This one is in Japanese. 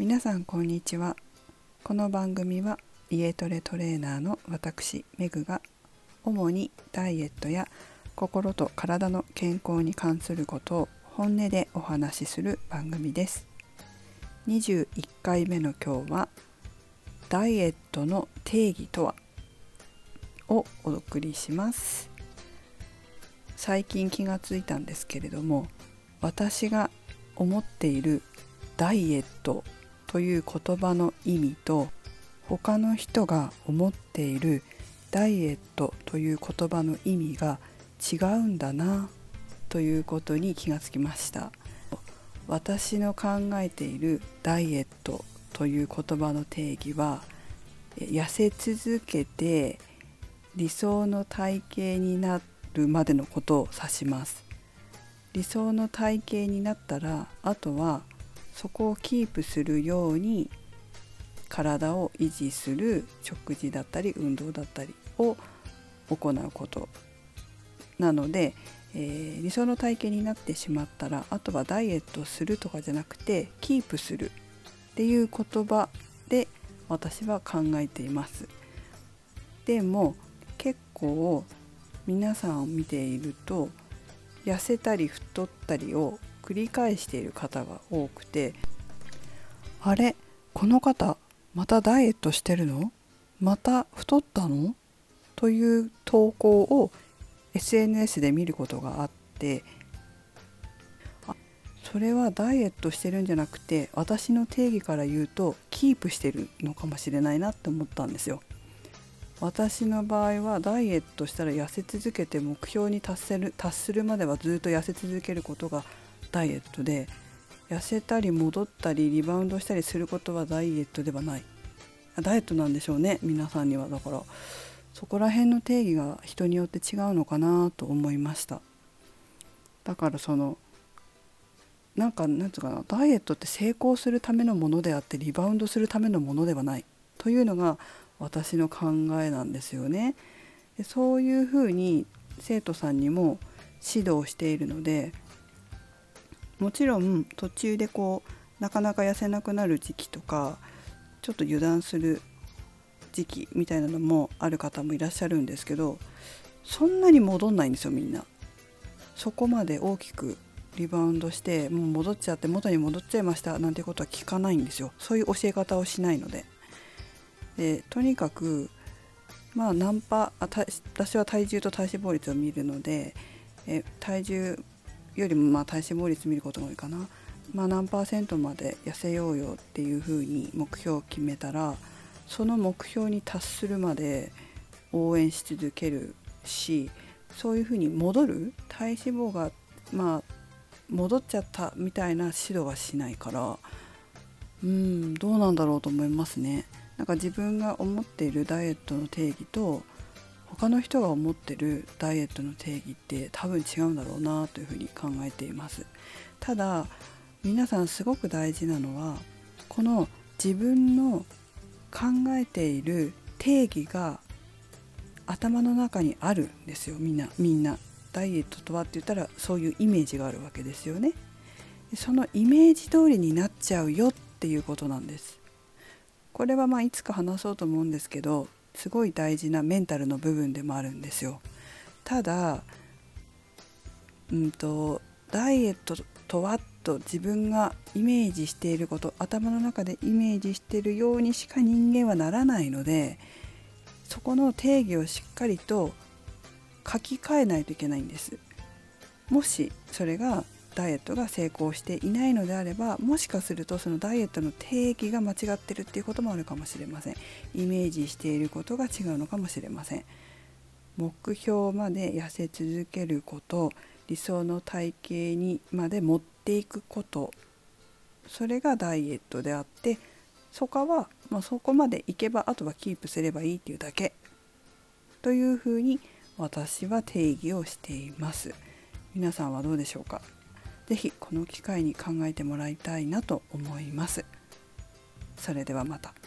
皆さんこんにちは。この番組は家トレトレーナーの私メグが主にダイエットや心と体の健康に関することを本音でお話しする番組です。21回目の今日はダイエットの定義とはをお送りします。最近気がついたんですけれども私が思っているダイエットという言葉の意味と他の人が思っているダイエットという言葉の意味が違うんだなということに気がつきました。私の考えているダイエットという言葉の定義は痩せ続けて理想の体型になるまでのことを指します。理想の体型になったらあとはそこをキープするように体を維持する食事だったり運動だったりを行うこと。なので、えー、理想の体型になってしまったらあとはダイエットするとかじゃなくてキープするっていう言葉で私は考えています。でも結構皆さんを見ていると痩せたり太ったりを繰り返している方が多くてあれこの方またダイエットしてるの？また太ったの？という投稿を SNS で見ることがあってあそれはダイエットしてるんじゃなくて私の定義から言うとキープしてるのかもしれないなって思ったんですよ。私の場合はダイエットしたら痩せ続けて目標に達せる達するまではずっと痩せ続けることがダイエットで痩せたり戻ったりリバウンドしたりすることはダイエットではない。ダイエットなんでしょうね皆さんには。だからそこら辺の定義が人によって違うのかなと思いました。だからそのなんかなんつうかなダイエットって成功するためのものであってリバウンドするためのものではない。というのが私の考えなんですよね。でそういうふうに生徒さんにも指導しているのでもちろん途中でこうなかなか痩せなくなる時期とかちょっと油断する時期みたいなのもある方もいらっしゃるんですけどそんなに戻んないんですよみんな。そこまで大きくリバウンドしてもう戻っちゃって元に戻っちゃいましたなんてことは聞かないんですよそういう教え方をしないので。でとにかくまあナンパあ私は体重と体脂肪率を見るのでえ体重よりもまあ体脂肪率見ることが多いかな、まあ、何パーセントまで痩せようよっていうふうに目標を決めたらその目標に達するまで応援し続けるしそういうふうに戻る体脂肪がまあ戻っちゃったみたいな指導はしないからうんどうなんだろうと思いますね。なんか自分が思っているダイエットの定義と他の人が思ってるダイエットの定義って多分違うんだろうなというふうに考えています。ただ皆さんすごく大事なのはこの自分の考えている定義が頭の中にあるんですよ。みんなみんな。ダイエットとはって言ったらそういうイメージがあるわけですよね。そのイメージ通りになっちゃうよっていうことなんです。これはまあいつか話そうと思うんですけどすごい大事なメンタルの部分でもあるんですよ。ただうんとダイエットとはと自分がイメージしていること頭の中でイメージしているようにしか人間はならないのでそこの定義をしっかりと書き換えないといけないんです。もしそれがダイエットが成功していないのであればもしかするとそのダイエットの定義が間違ってるっていうこともあるかもしれません。イメージしていることが違うのかもしれません。目標まで痩せ続けること理想の体型にまで持っていくことそれがダイエットであってそこは、まあ、そこまでいけばあとはキープすればいいっていうだけ。というふうに私は定義をしています。皆さんはどうでしょうか？是非この機会に考えてもらいたいなと思います。それではまた。